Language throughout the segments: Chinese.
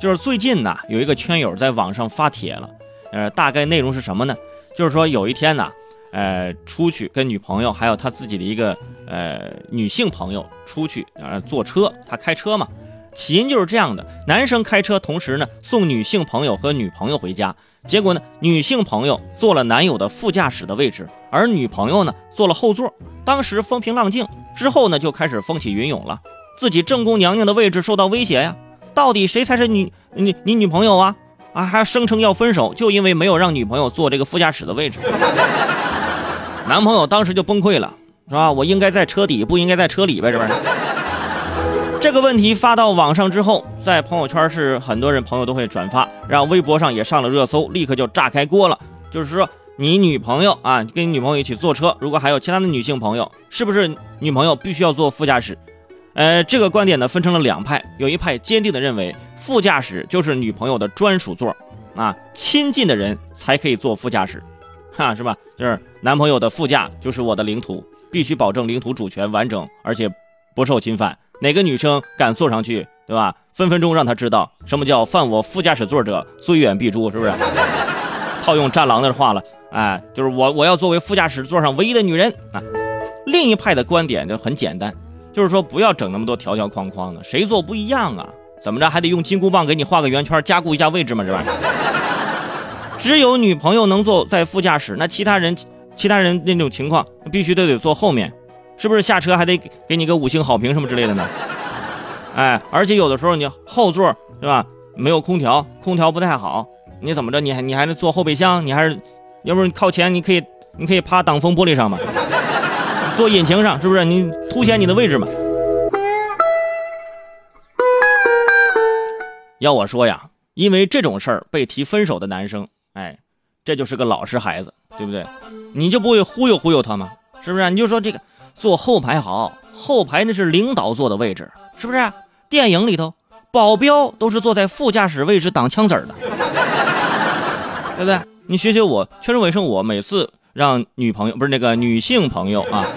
就是最近呢，有一个圈友在网上发帖了，呃，大概内容是什么呢？就是说有一天呢，呃，出去跟女朋友还有他自己的一个呃女性朋友出去，呃，坐车，他开车嘛。起因就是这样的：男生开车，同时呢送女性朋友和女朋友回家。结果呢，女性朋友坐了男友的副驾驶的位置，而女朋友呢坐了后座。当时风平浪静，之后呢就开始风起云涌了，自己正宫娘娘的位置受到威胁呀。到底谁才是你你你女朋友啊？啊，还声称要分手，就因为没有让女朋友坐这个副驾驶的位置。男朋友当时就崩溃了，是吧？我应该在车底，不应该在车里呗，是不是？这个问题发到网上之后，在朋友圈是很多人朋友都会转发，然后微博上也上了热搜，立刻就炸开锅了。就是说，你女朋友啊，跟你女朋友一起坐车，如果还有其他的女性朋友，是不是女朋友必须要坐副驾驶？呃，这个观点呢分成了两派，有一派坚定的认为副驾驶就是女朋友的专属座，啊，亲近的人才可以坐副驾驶，哈，是吧？就是男朋友的副驾就是我的领土，必须保证领土主权完整，而且不受侵犯。哪个女生敢坐上去，对吧？分分钟让她知道什么叫犯我副驾驶座者，虽远必诛，是不是？套用战狼的话了，哎，就是我我要作为副驾驶座上唯一的女人啊。另一派的观点就很简单。就是说，不要整那么多条条框框的，谁做不一样啊？怎么着还得用金箍棒给你画个圆圈，加固一下位置吗？这玩意儿，只有女朋友能坐在副驾驶，那其他人，其他人那种情况必须都得坐后面，是不是？下车还得给你个五星好评什么之类的呢？哎，而且有的时候你后座对吧？没有空调，空调不太好，你怎么着？你还你还得坐后备箱？你还是，要不你靠前，你可以你可以趴挡风玻璃上嘛？坐引擎上是不是你凸显你的位置嘛？要我说呀，因为这种事儿被提分手的男生，哎，这就是个老实孩子，对不对？你就不会忽悠忽悠他吗？是不是？你就说这个坐后排好，后排那是领导坐的位置，是不是？电影里头保镖都是坐在副驾驶位置挡枪子儿的，对不对？你学学我，确认卫生，我每次让女朋友不是那个女性朋友啊。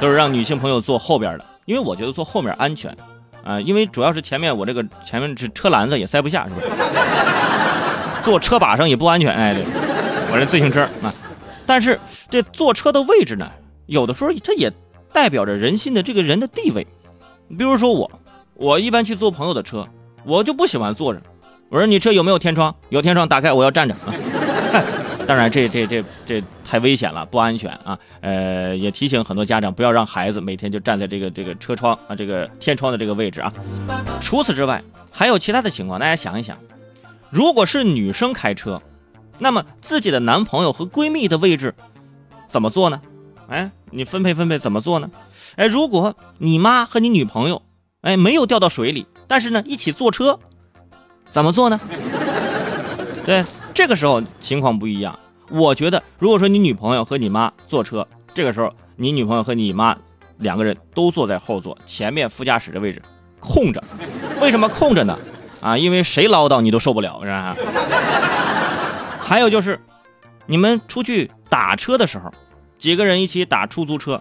都是让女性朋友坐后边的，因为我觉得坐后面安全，啊，因为主要是前面我这个前面是车篮子也塞不下，是不是？坐车把上也不安全，哎，对，我这自行车啊，但是这坐车的位置呢，有的时候它也代表着人心的这个人的地位。比如说我，我一般去坐朋友的车，我就不喜欢坐着。我说你车有没有天窗？有天窗打开，我要站着啊。当然，这这这这太危险了，不安全啊！呃，也提醒很多家长不要让孩子每天就站在这个这个车窗啊，这个天窗的这个位置啊。除此之外，还有其他的情况，大家想一想，如果是女生开车，那么自己的男朋友和闺蜜的位置怎么做呢？哎，你分配分配怎么做呢？哎，如果你妈和你女朋友哎没有掉到水里，但是呢一起坐车，怎么做呢？对。这个时候情况不一样，我觉得如果说你女朋友和你妈坐车，这个时候你女朋友和你妈两个人都坐在后座，前面副驾驶的位置空着，为什么空着呢？啊，因为谁唠叨你都受不了，是吧？还有就是，你们出去打车的时候，几个人一起打出租车，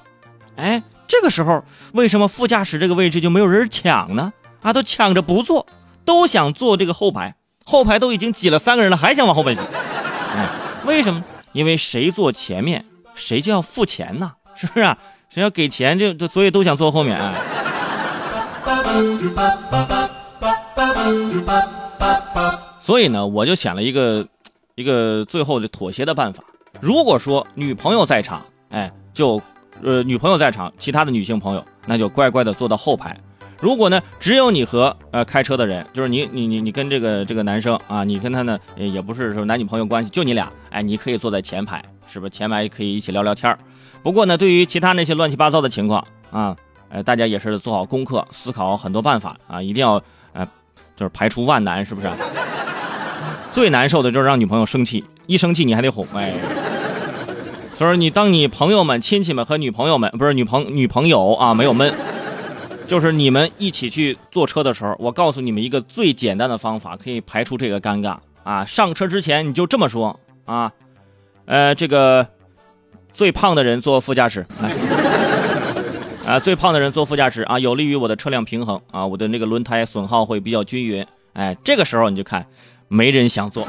哎，这个时候为什么副驾驶这个位置就没有人抢呢？啊，都抢着不坐，都想坐这个后排。后排都已经挤了三个人了，还想往后边挤？嗯，为什么？因为谁坐前面，谁就要付钱呐，是不是啊？谁要给钱，就就所以都想坐后面。所以呢，我就想了一个一个最后的妥协的办法。如果说女朋友在场，哎，就呃女朋友在场，其他的女性朋友那就乖乖的坐到后排。如果呢，只有你和呃开车的人，就是你你你你跟这个这个男生啊，你跟他呢也不是说男女朋友关系，就你俩，哎，你可以坐在前排，是不是前排可以一起聊聊天不过呢，对于其他那些乱七八糟的情况啊，呃，大家也是做好功课，思考很多办法啊，一定要呃，就是排除万难，是不是？最难受的就是让女朋友生气，一生气你还得哄，哎，就是你当你朋友们、亲戚们和女朋友们不是女朋女朋友啊，没有闷。就是你们一起去坐车的时候，我告诉你们一个最简单的方法，可以排除这个尴尬啊！上车之前你就这么说啊，呃，这个最胖的人坐副驾驶，来，啊，最胖的人坐副驾驶啊，有利于我的车辆平衡啊，我的那个轮胎损耗会比较均匀哎，这个时候你就看，没人想坐。